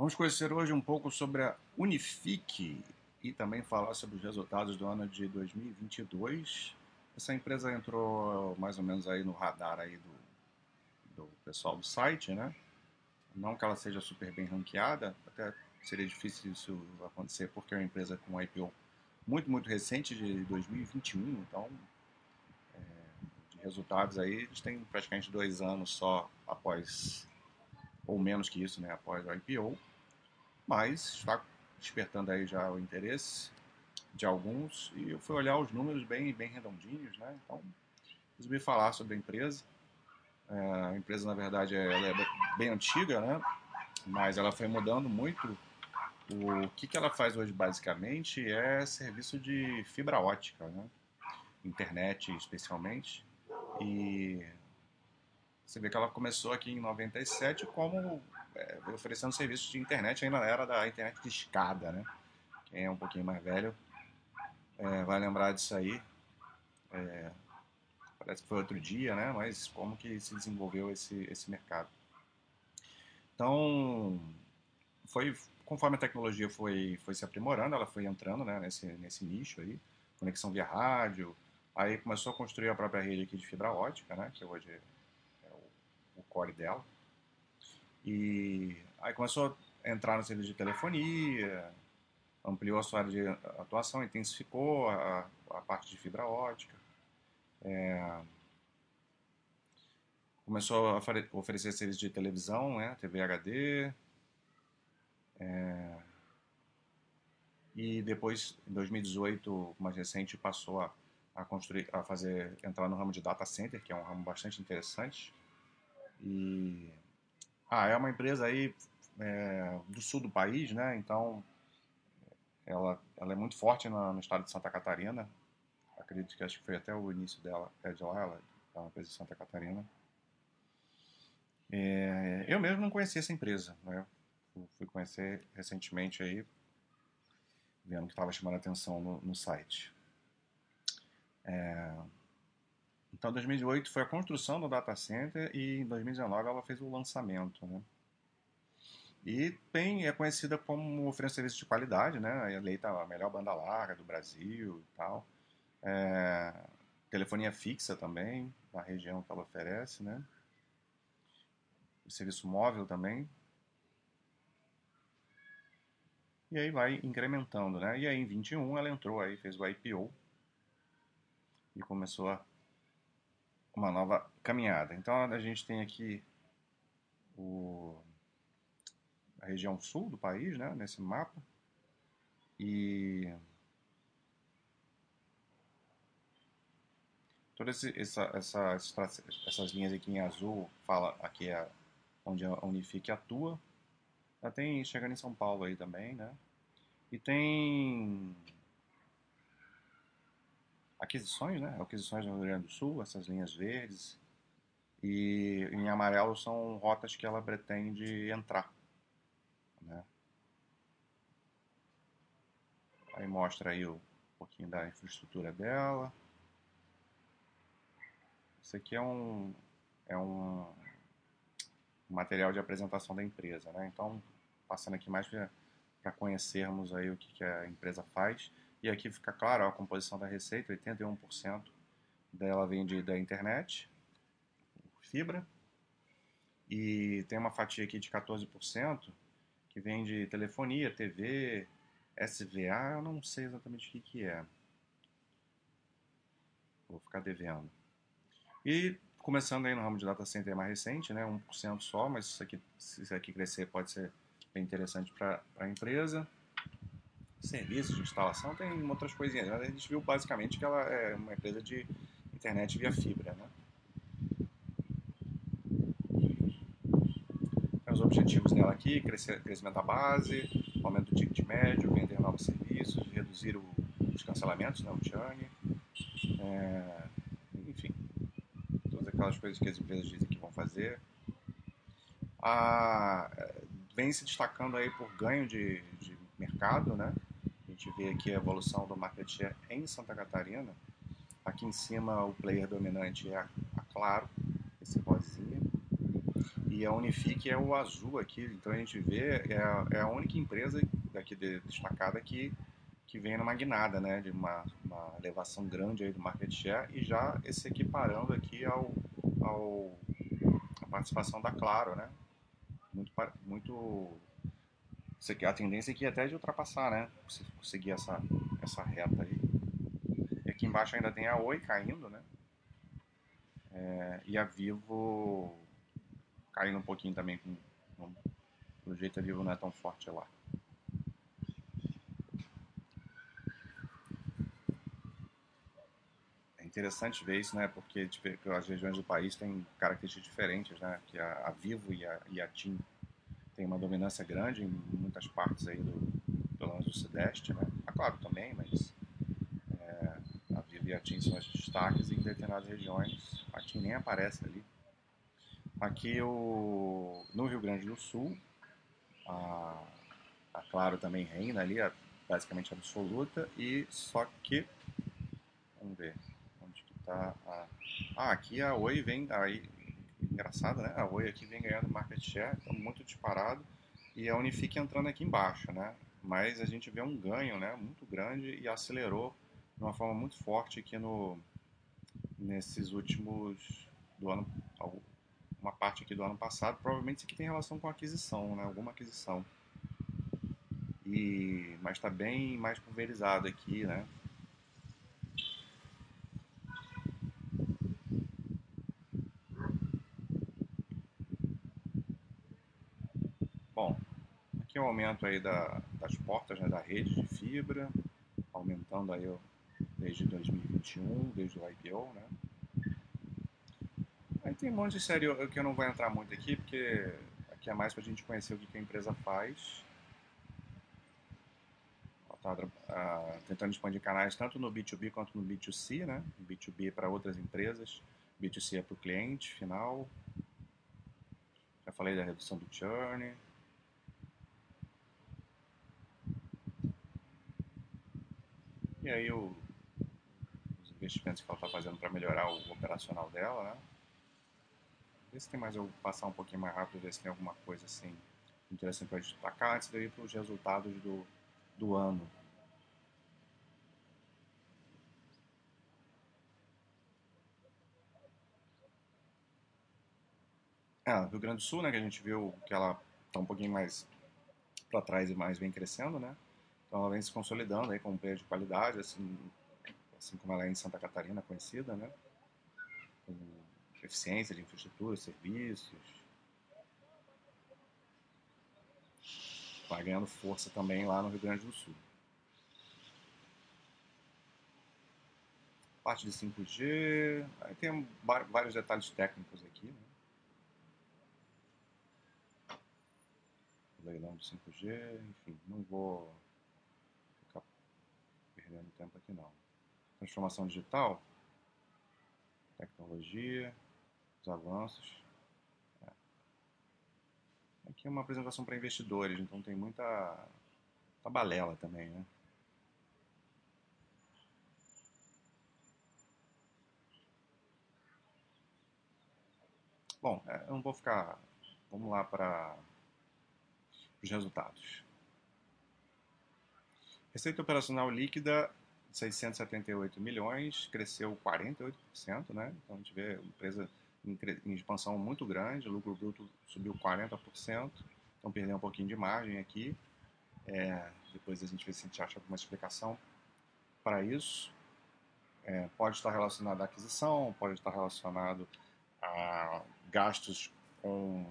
Vamos conhecer hoje um pouco sobre a Unifique e também falar sobre os resultados do ano de 2022. Essa empresa entrou mais ou menos aí no radar aí do, do pessoal do site, né? Não que ela seja super bem ranqueada, até seria difícil isso acontecer porque é uma empresa com IPO muito, muito recente de 2021, então é, de resultados aí eles têm praticamente dois anos só após, ou menos que isso, né, após o IPO mas está despertando aí já o interesse de alguns e eu fui olhar os números bem, bem redondinhos, né? Então, resolvi falar sobre a empresa. É, a empresa, na verdade, é, ela é bem antiga, né? Mas ela foi mudando muito. O que, que ela faz hoje, basicamente, é serviço de fibra ótica, né? Internet, especialmente. E você vê que ela começou aqui em 97 como é, oferecendo serviços de internet ainda era da internet de escada, né? Quem é um pouquinho mais velho é, vai lembrar disso aí. É, parece que foi outro dia, né? Mas como que se desenvolveu esse, esse mercado. Então, foi conforme a tecnologia foi, foi se aprimorando, ela foi entrando né, nesse, nesse nicho aí, conexão via rádio, aí começou a construir a própria rede aqui de fibra ótica, né, que hoje é o, o core dela. E aí começou a entrar no serviço de telefonia, ampliou a sua área de atuação, intensificou a, a parte de fibra ótica. É, começou a oferecer serviço de televisão, né, TV HD. É, e depois, em 2018, mais recente, passou a, a construir, a fazer, entrar no ramo de data center, que é um ramo bastante interessante. E ah, é uma empresa aí é, do sul do país, né? Então, ela, ela é muito forte no, no estado de Santa Catarina. Acredito que acho que foi até o início dela, é de lá, ela é uma empresa de Santa Catarina. É, eu mesmo não conhecia essa empresa, né? Fui conhecer recentemente aí, vendo que estava chamando a atenção no, no site. É, então, 2008 foi a construção do data center e em 2019 ela fez o lançamento, né? E bem, é conhecida como oferecendo serviço de qualidade, né? Eleita a melhor banda larga do Brasil e tal. É, telefonia fixa também, na região que ela oferece, né? O serviço móvel também. E aí vai incrementando, né? E aí em 21 ela entrou aí, fez o IPO e começou a uma nova caminhada. Então a gente tem aqui o, a região sul do país, né, nesse mapa, e todas essa, essa, essas linhas aqui em azul fala aqui é onde a Unifique atua. Já tem chegando em São Paulo aí também, né? E tem aquisições, né? Aquisições no Rio Grande do Sul, essas linhas verdes. E em amarelo são rotas que ela pretende entrar. Né? Aí mostra aí um pouquinho da infraestrutura dela. Isso aqui é um, é um material de apresentação da empresa, né? Então, passando aqui mais para conhecermos aí o que, que a empresa faz. E aqui fica claro a composição da receita, 81% dela vem de, da internet, fibra, e tem uma fatia aqui de 14% que vem de telefonia, TV, SVA, eu não sei exatamente o que, que é. Vou ficar devendo. E começando aí no ramo de data center mais recente, né, 1% só, mas isso aqui, se isso aqui crescer pode ser bem interessante para a empresa serviços de instalação, tem outras coisinhas. Mas a gente viu basicamente que ela é uma empresa de internet via fibra. Né? Tem os objetivos dela aqui, crescer, crescimento da base, aumento do ticket médio, vender novos serviços, reduzir o, os cancelamentos, né, o churn, é, enfim, todas aquelas coisas que as empresas dizem que vão fazer. A, vem se destacando aí por ganho de, de mercado, né? Gente vê aqui a evolução do market share em Santa Catarina. Aqui em cima o player dominante é a, Claro, esse rosinha. E a Unifique é o azul aqui, então a gente vê, é a, é a única empresa daqui de, destacada que, que vem numa guinada, né, de uma, uma elevação grande aí do market share e já se equiparando aqui ao, ao a participação da Claro, né, muito, muito a tendência aqui é até de ultrapassar, né, se conseguir essa, essa reta aí. E aqui embaixo ainda tem a Oi caindo, né, é, e a Vivo caindo um pouquinho também, com, com, pelo jeito a Vivo não é tão forte lá. É interessante ver isso, né? Porque tipo, as regiões do país têm características diferentes, né? Que a, a Vivo e a, e a TIM têm uma dominância grande em muitas partes aí do, pelo menos do Sudeste, né? Ah, claro, também, mas é, a TIM são os destaques e em determinadas regiões a TIM nem aparece ali. Aqui o, no Rio Grande do Sul, a, a Claro também reina ali, a, basicamente absoluta, e só que, vamos ver, onde que tá a... Ah, aqui a Oi vem, aí, engraçado, né? A Oi aqui vem ganhando market share, então muito disparado, e a Unifique entrando aqui embaixo, né? Mas a gente vê um ganho, né, muito grande e acelerou de uma forma muito forte aqui no nesses últimos do ano uma parte aqui do ano passado, provavelmente isso aqui tem relação com aquisição, né? alguma aquisição. E, mas está bem mais pulverizado aqui, né? Bom, aqui é aumento aí da, das portas né, da rede de fibra, aumentando aí desde 2021, desde o IPO, né? tem um monte de série que eu não vou entrar muito aqui, porque aqui é mais para a gente conhecer o que, a empresa faz. Está uh, tentando expandir canais tanto no B2B quanto no B2C, né? B2B é para outras empresas, B2C é para o cliente final. Já falei da redução do churn. Aí o, os investimentos que ela está fazendo para melhorar o operacional dela, né? Vê se tem mais, eu passar um pouquinho mais rápido, ver se tem alguma coisa assim interessante para destacar antes de eu ir para os resultados do, do ano. Ah, Rio Grande do Sul, né, que a gente viu que ela está um pouquinho mais para trás e mais vem crescendo, né? Então ela vem se consolidando aí com um player de qualidade, assim, assim como ela é em Santa Catarina conhecida, né? Com eficiência de infraestrutura, serviços. Vai ganhando força também lá no Rio Grande do Sul. Parte de 5G, aí tem vários detalhes técnicos aqui. Né? Leilão de 5G, enfim, não vou perdendo tempo aqui não. Transformação digital, tecnologia, os avanços. É. Aqui é uma apresentação para investidores, então tem muita, muita balela também, né? Bom, é, eu não vou ficar. Vamos lá para os resultados. Receita operacional líquida 678 milhões, cresceu 48%, né? Então a gente vê a empresa em, em expansão muito grande, o lucro bruto subiu 40%, então perdeu um pouquinho de margem aqui. É, depois a gente vê se a gente acha alguma explicação para isso. É, pode estar relacionado à aquisição, pode estar relacionado a gastos com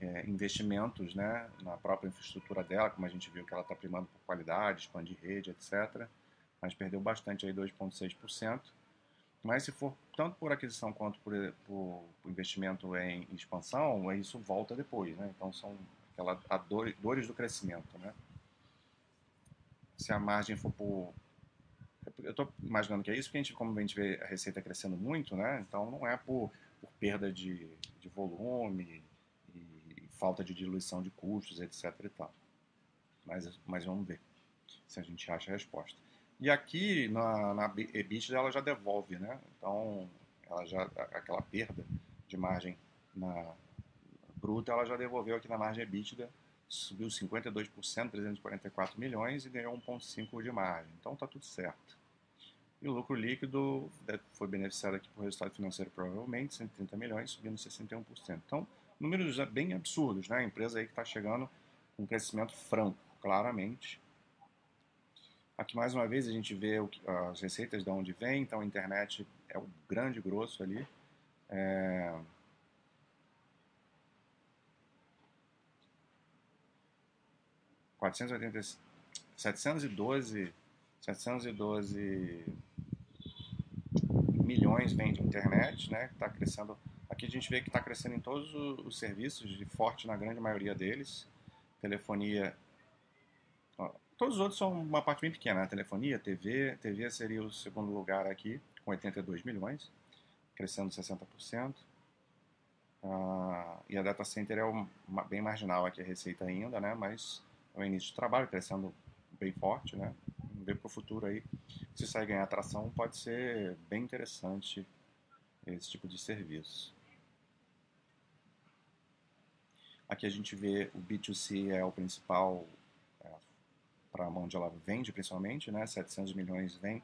é, investimentos né, na própria infraestrutura dela, como a gente viu que ela está primando por qualidade, expandir rede, etc. Mas perdeu bastante aí, 2,6%. Mas se for tanto por aquisição quanto por, por, investimento em expansão, isso volta depois, né? Então são aquelas dores do crescimento, né? Se a margem for por eu estou imaginando que é isso, porque a gente, como a gente vê a receita crescendo muito, né? Então não é por, por perda de, de volume falta de diluição de custos, etc. E tal. Mas, mas vamos ver se a gente acha a resposta. E aqui na, na EBITDA ela já devolve, né? Então ela já aquela perda de margem na, bruta, ela já devolveu aqui na margem EBITDA, subiu 52%, 344 milhões e ganhou 1,5% de margem. Então está tudo certo. E o lucro líquido foi beneficiado aqui por resultado financeiro, provavelmente, 130 milhões, subindo 61%. Então, números bem absurdos, né? A empresa aí que está chegando com um crescimento franco, claramente. Aqui, mais uma vez, a gente vê as receitas de onde vem. Então, a internet é o grande grosso ali. É... Quatrocentos 712, 712 milhões vem de internet, né? Está crescendo. Aqui a gente vê que está crescendo em todos os serviços, forte na grande maioria deles. Telefonia. Ó, todos os outros são uma parte bem pequena, né? Telefonia, TV. TV seria o segundo lugar aqui, com 82 milhões, crescendo 60%. Ah, e a data center é o, bem marginal aqui a receita ainda, né? Mas é o início de trabalho, crescendo bem forte, né? Vamos ver para o futuro aí se sair ganhar atração, pode ser bem interessante esse tipo de serviço. Aqui a gente vê o B2C é o principal é, para onde ela vende, principalmente, né? 700 milhões vem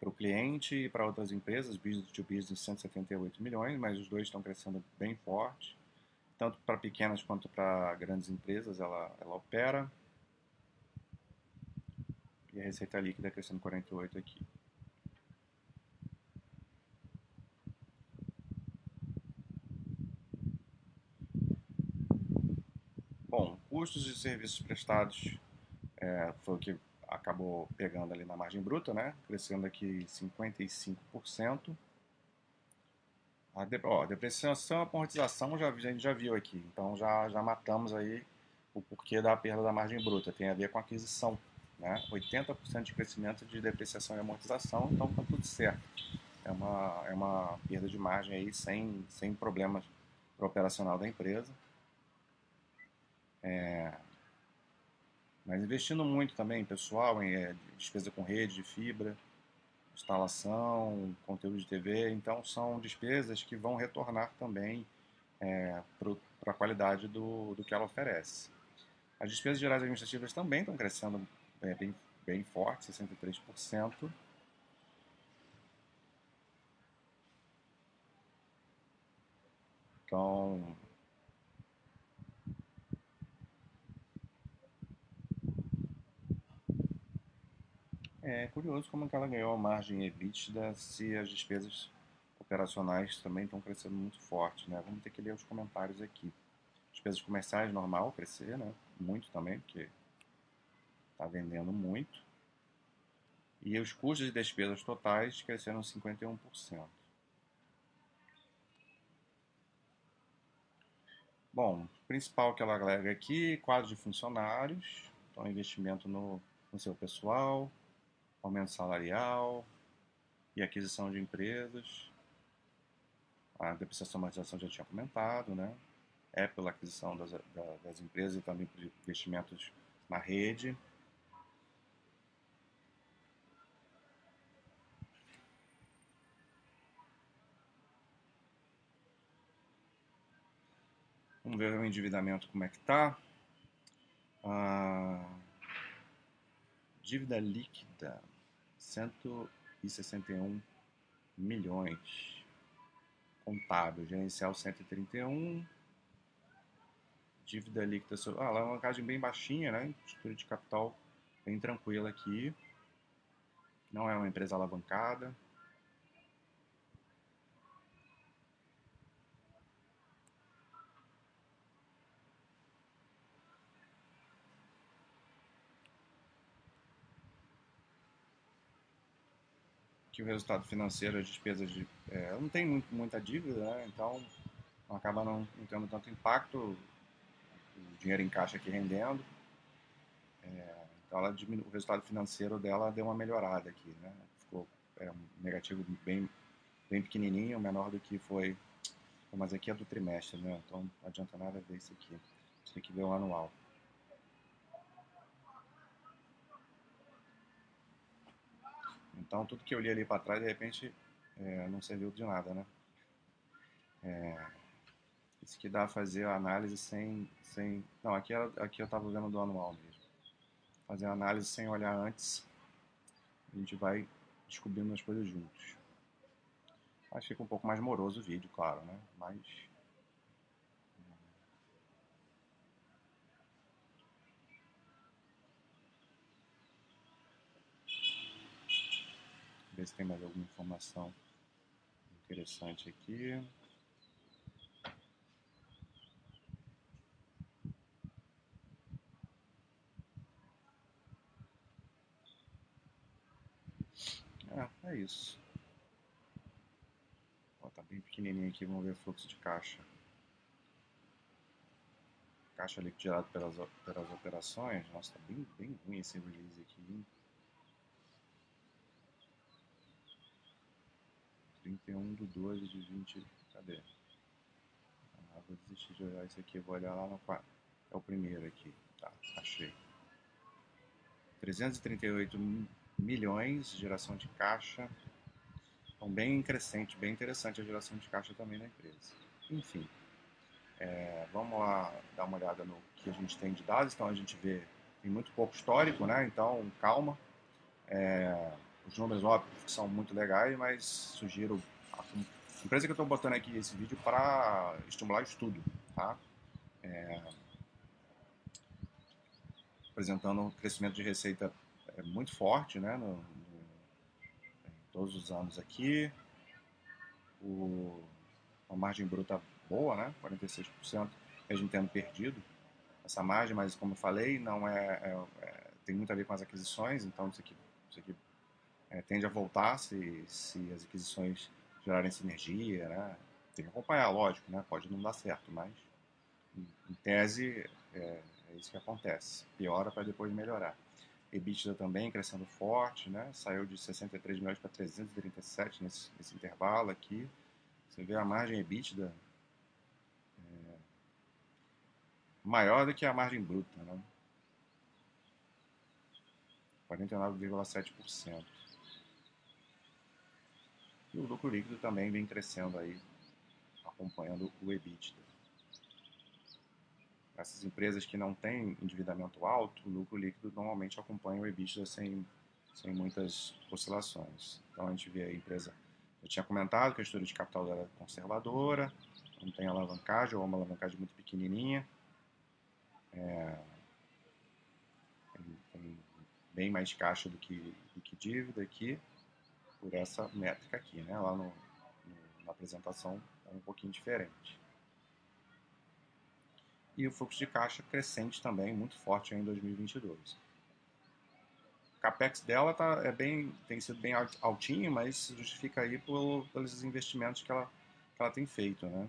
para o cliente e para outras empresas, business to business 178 milhões, mas os dois estão crescendo bem forte, tanto para pequenas quanto para grandes empresas ela, ela opera. E a receita líquida crescendo 48 aqui. Bom, custos de serviços prestados é, foi o que acabou pegando ali na margem bruta, né? Crescendo aqui 55%. A, de, ó, depreciação e amortização já, a gente já viu aqui, então já, já matamos aí o porquê da perda da margem bruta. Tem a ver com aquisição né? 80% de crescimento de depreciação e amortização, então está tudo certo. É uma, é uma perda de margem aí sem, sem problemas para operacional da empresa. É, mas investindo muito também, pessoal, em é, despesa com rede de fibra, instalação, conteúdo de TV, então são despesas que vão retornar também é, para a qualidade do, do que ela oferece. As despesas gerais administrativas também estão crescendo é bem, bem forte, 63%. Então, é curioso como que ela ganhou a margem EBITDA se as despesas operacionais também estão crescendo muito forte, né? Vamos ter que ler os comentários aqui. Despesas comerciais normal crescer, né? Muito também, porque está vendendo muito. E os custos e despesas totais cresceram 51%. Bom, principal que ela agrega aqui, quadro de funcionários, então investimento no, no seu pessoal, aumento salarial e aquisição de empresas. A depreciação e amortização já tinha comentado, né? É pela aquisição das, das empresas e também por investimentos na rede. Vamos ver o endividamento como é que está. Ah, dívida líquida, 161 milhões. Contábil, gerencial 131. Dívida líquida, ah, é uma alavancagem bem baixinha, né? Estrutura de capital bem tranquila aqui. Não é uma empresa alavancada. Que o resultado financeiro, as despesas de. É, não tem muito, muita dívida, né? então acaba não, não, tendo tanto impacto, o dinheiro em caixa aqui rendendo. É, então ela diminu, o resultado financeiro dela deu uma melhorada aqui, né? Ficou é, um negativo bem, bem pequenininho, menor do que foi. Mas aqui é do trimestre, né? Então não adianta nada ver isso aqui. Tem que ver o anual. Então, tudo que eu li ali para trás, de repente, é, não serviu de nada, né? É, Esse aqui dá a fazer a análise sem, sem... Não, aqui, aqui eu estava vendo do anual mesmo. Fazer a análise sem olhar antes. A gente vai descobrindo as coisas juntos. Mas fica um pouco mais moroso o vídeo, claro, né? Mas... Ver se tem mais alguma informação interessante aqui. É, é isso. Ó, tá bem pequenininho aqui, vamos ver o fluxo de caixa. Caixa liquidado pelas, pelas operações. Nossa, tá bem, bem ruim esse release aqui. Hein? 31 de 12 de 20. Cadê? Ah, vou desistir de olhar isso aqui, vou olhar lá no quarto. É o primeiro aqui. Tá, achei. 338 milhões geração de caixa. Então, bem crescente, bem interessante a geração de caixa também na empresa. Enfim, é, vamos lá dar uma olhada no que a gente tem de dados. Então, a gente vê, tem muito pouco histórico, né? Então, calma. É, os números, óbvio, são muito legais, mas sugiro. A empresa que eu estou botando aqui esse vídeo para estimular o estudo, tá? É, apresentando um crescimento de receita é muito forte, né? No, no, todos os anos aqui. O, uma margem bruta boa, né? 46%, mesmo tendo perdido essa margem, mas como eu falei, não é, é, é tem muito a ver com as aquisições, então isso aqui, isso aqui é, tende a voltar se, se as aquisições gerarem sinergia, né? Tem que acompanhar, lógico, né? Pode não dar certo, mas em, tese é, é, isso que acontece. Piora para depois melhorar. EBITDA também crescendo forte, né? Saiu de 63 milhões para 337 nesse, nesse intervalo aqui. Você vê a margem EBITDA é, maior do que a margem bruta, né? 49,7%. E o lucro líquido também vem crescendo aí, acompanhando o EBITDA. Essas empresas que não têm endividamento alto, o lucro líquido normalmente acompanha o EBITDA sem, sem muitas oscilações. Então a gente vê a empresa, eu tinha comentado que a estrutura de capital dela é conservadora, não tem alavancagem ou uma alavancagem muito pequenininha. É, tem, tem bem mais caixa do que, do que dívida aqui por essa métrica aqui, né? Lá no, no, na apresentação é um pouquinho diferente. E o fluxo de caixa crescente também, muito forte em 2022. O capex dela tá, é bem, tem sido bem altinho, mas justifica aí por, pelos investimentos que ela, que ela tem feito, né?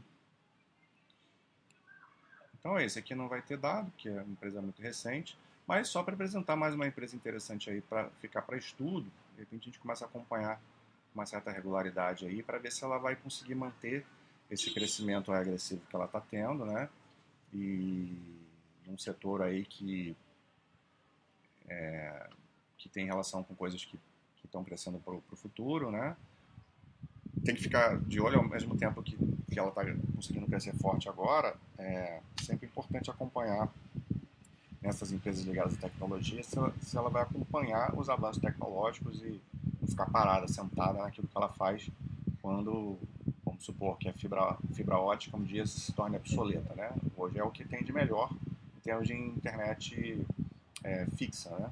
Então esse aqui não vai ter dado, que é uma empresa muito recente, mas só para apresentar mais uma empresa interessante aí para ficar para estudo, de repente a gente começa a acompanhar uma certa regularidade aí para ver se ela vai conseguir manter esse crescimento agressivo que ela está tendo, né? E num setor aí que é, que tem relação com coisas que estão crescendo para o futuro, né? Tem que ficar de olho ao mesmo tempo que, que ela está conseguindo crescer forte agora. É sempre importante acompanhar nessas empresas ligadas à tecnologia se ela, se ela vai acompanhar os avanços tecnológicos e não ficar parada, sentada naquilo que ela faz quando, vamos supor, que a fibra, fibra ótica um dia se torne obsoleta, né? Hoje é o que tem de melhor em termos de internet é, fixa, né?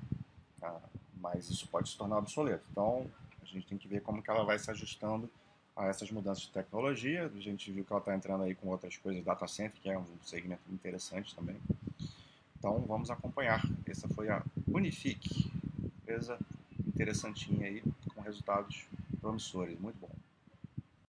Ah, mas isso pode se tornar obsoleto. Então, a gente tem que ver como que ela vai se ajustando a essas mudanças de tecnologia. A gente viu que ela está entrando aí com outras coisas, data center, que é um segmento interessante também. Então vamos acompanhar. Essa foi a Unifique, empresa interessantinha aí, com resultados promissores, muito bom.